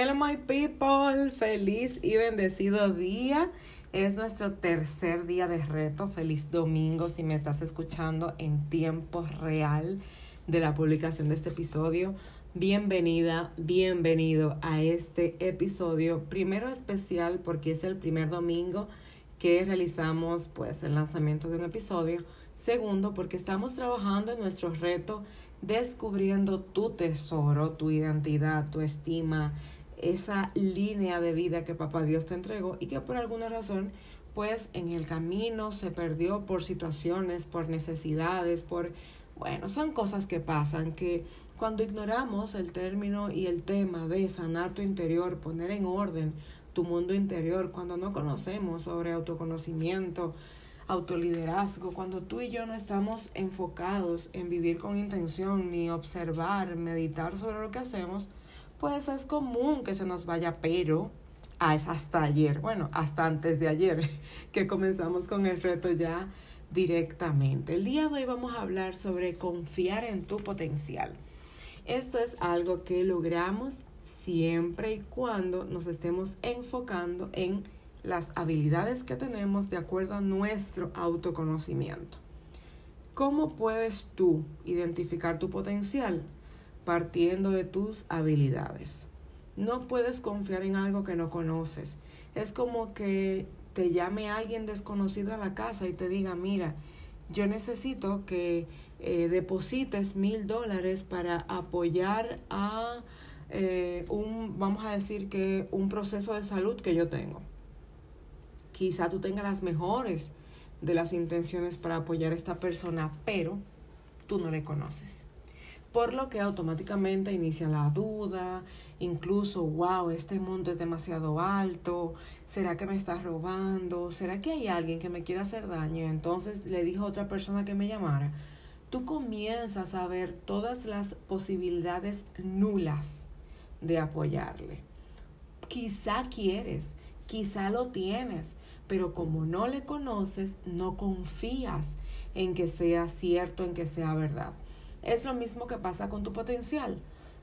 Hello my people, feliz y bendecido día. Es nuestro tercer día de reto. Feliz domingo si me estás escuchando en tiempo real de la publicación de este episodio. Bienvenida, bienvenido a este episodio. Primero especial porque es el primer domingo que realizamos pues el lanzamiento de un episodio. Segundo porque estamos trabajando en nuestro reto descubriendo tu tesoro, tu identidad, tu estima, esa línea de vida que papá Dios te entregó y que por alguna razón pues en el camino se perdió por situaciones, por necesidades, por, bueno, son cosas que pasan que cuando ignoramos el término y el tema de sanar tu interior, poner en orden tu mundo interior, cuando no conocemos sobre autoconocimiento, autoliderazgo, cuando tú y yo no estamos enfocados en vivir con intención, ni observar, meditar sobre lo que hacemos, pues es común que se nos vaya, pero hasta ayer, bueno, hasta antes de ayer que comenzamos con el reto ya directamente. El día de hoy vamos a hablar sobre confiar en tu potencial. Esto es algo que logramos siempre y cuando nos estemos enfocando en las habilidades que tenemos de acuerdo a nuestro autoconocimiento. ¿Cómo puedes tú identificar tu potencial? Partiendo de tus habilidades. No puedes confiar en algo que no conoces. Es como que te llame alguien desconocido a la casa y te diga, mira, yo necesito que eh, deposites mil dólares para apoyar a eh, un, vamos a decir que un proceso de salud que yo tengo. Quizá tú tengas las mejores de las intenciones para apoyar a esta persona, pero tú no le conoces por lo que automáticamente inicia la duda, incluso, wow, este mundo es demasiado alto, ¿será que me está robando? ¿Será que hay alguien que me quiera hacer daño? Entonces le dijo a otra persona que me llamara. Tú comienzas a ver todas las posibilidades nulas de apoyarle. Quizá quieres, quizá lo tienes, pero como no le conoces, no confías en que sea cierto, en que sea verdad. Es lo mismo que pasa con tu potencial.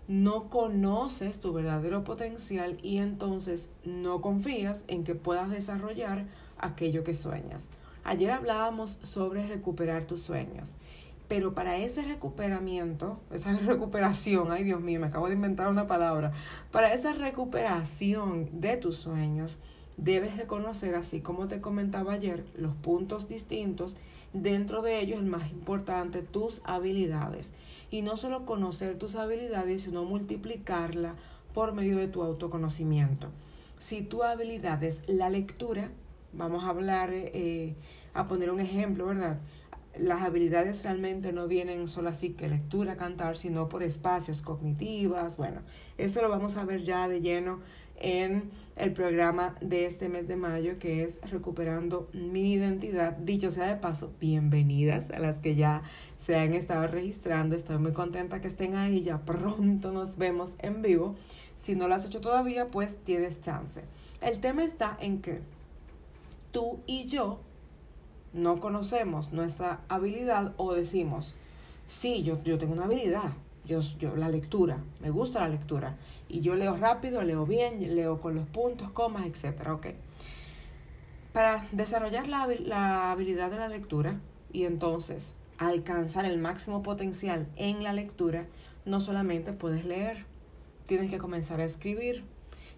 No conoces tu verdadero potencial y entonces no confías en que puedas desarrollar aquello que sueñas. Ayer hablábamos sobre recuperar tus sueños, pero para ese recuperamiento, esa recuperación, ay Dios mío, me acabo de inventar una palabra, para esa recuperación de tus sueños, debes de conocer, así como te comentaba ayer, los puntos distintos dentro de ellos el más importante, tus habilidades. Y no solo conocer tus habilidades, sino multiplicarla por medio de tu autoconocimiento. Si tu habilidad es la lectura, vamos a hablar, eh, a poner un ejemplo, ¿verdad? Las habilidades realmente no vienen solo así que lectura, cantar, sino por espacios cognitivas. Bueno, eso lo vamos a ver ya de lleno en el programa de este mes de mayo que es Recuperando mi identidad. Dicho sea de paso, bienvenidas a las que ya se han estado registrando. Estoy muy contenta que estén ahí. Ya pronto nos vemos en vivo. Si no lo has hecho todavía, pues tienes chance. El tema está en que tú y yo no conocemos nuestra habilidad o decimos, sí, yo, yo tengo una habilidad, yo, yo, la lectura, me gusta la lectura. Y yo leo rápido, leo bien, leo con los puntos, comas, etc. Ok. Para desarrollar la, la habilidad de la lectura y entonces alcanzar el máximo potencial en la lectura, no solamente puedes leer, tienes que comenzar a escribir,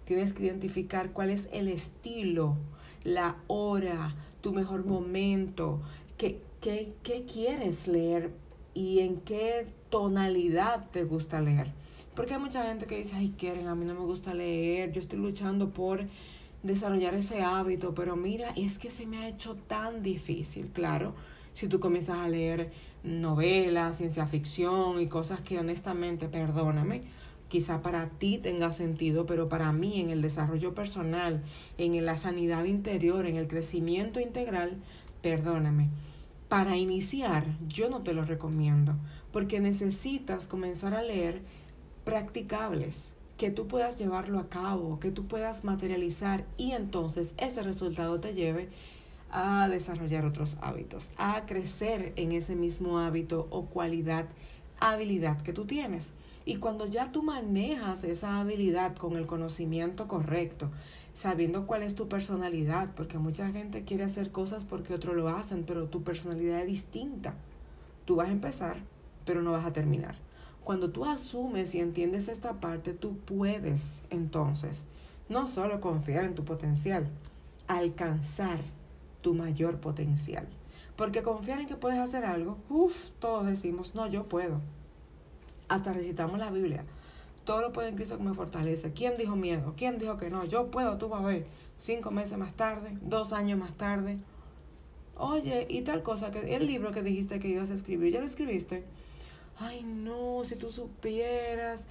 tienes que identificar cuál es el estilo, la hora, tu mejor momento, qué, qué, qué quieres leer y en qué tonalidad te gusta leer. Porque hay mucha gente que dice, ay, quieren, a mí no me gusta leer, yo estoy luchando por desarrollar ese hábito, pero mira, es que se me ha hecho tan difícil, claro. Si tú comienzas a leer novelas, ciencia ficción y cosas que honestamente, perdóname, quizá para ti tenga sentido, pero para mí en el desarrollo personal, en la sanidad interior, en el crecimiento integral, perdóname. Para iniciar, yo no te lo recomiendo, porque necesitas comenzar a leer practicables, que tú puedas llevarlo a cabo, que tú puedas materializar y entonces ese resultado te lleve a desarrollar otros hábitos, a crecer en ese mismo hábito o cualidad, habilidad que tú tienes. Y cuando ya tú manejas esa habilidad con el conocimiento correcto, sabiendo cuál es tu personalidad, porque mucha gente quiere hacer cosas porque otros lo hacen, pero tu personalidad es distinta. Tú vas a empezar, pero no vas a terminar. Cuando tú asumes y entiendes esta parte, tú puedes entonces no solo confiar en tu potencial, alcanzar tu mayor potencial. Porque confiar en que puedes hacer algo, uff, todos decimos, no, yo puedo. Hasta recitamos la Biblia. Todo lo puede en Cristo que me fortalece. ¿Quién dijo miedo? ¿Quién dijo que no? Yo puedo, tú vas a ver. Cinco meses más tarde, dos años más tarde. Oye, y tal cosa, que el libro que dijiste que ibas a escribir, ¿ya lo escribiste? Ay, no, si tú supieras,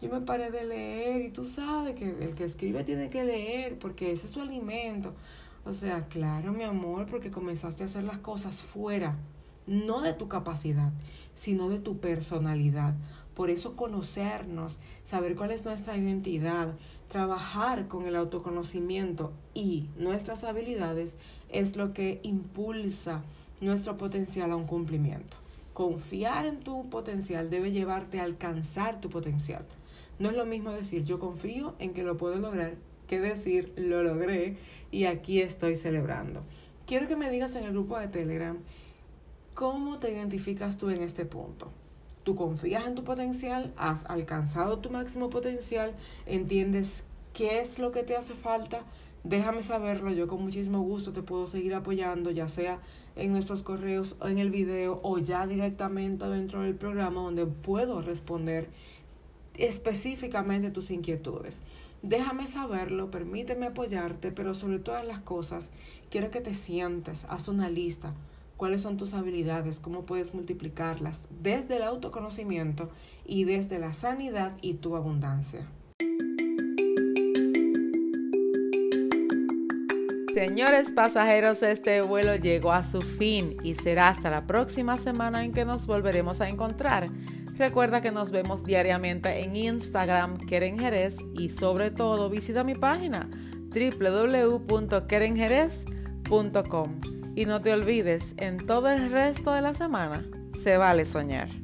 yo me paré de leer y tú sabes que el que escribe tiene que leer porque ese es su alimento. O sea, claro, mi amor, porque comenzaste a hacer las cosas fuera, no de tu capacidad, sino de tu personalidad. Por eso conocernos, saber cuál es nuestra identidad, trabajar con el autoconocimiento y nuestras habilidades es lo que impulsa nuestro potencial a un cumplimiento. Confiar en tu potencial debe llevarte a alcanzar tu potencial. No es lo mismo decir yo confío en que lo puedo lograr decir lo logré y aquí estoy celebrando. Quiero que me digas en el grupo de Telegram cómo te identificas tú en este punto. Tú confías en tu potencial, has alcanzado tu máximo potencial, entiendes qué es lo que te hace falta. Déjame saberlo, yo con muchísimo gusto te puedo seguir apoyando, ya sea en nuestros correos o en el video o ya directamente dentro del programa donde puedo responder específicamente tus inquietudes. Déjame saberlo, permíteme apoyarte, pero sobre todas las cosas, quiero que te sientes, haz una lista, cuáles son tus habilidades, cómo puedes multiplicarlas desde el autoconocimiento y desde la sanidad y tu abundancia. Señores pasajeros, este vuelo llegó a su fin y será hasta la próxima semana en que nos volveremos a encontrar. Recuerda que nos vemos diariamente en Instagram, Keren Jerez, y sobre todo visita mi página www.kerenjerez.com. Y no te olvides, en todo el resto de la semana se vale soñar.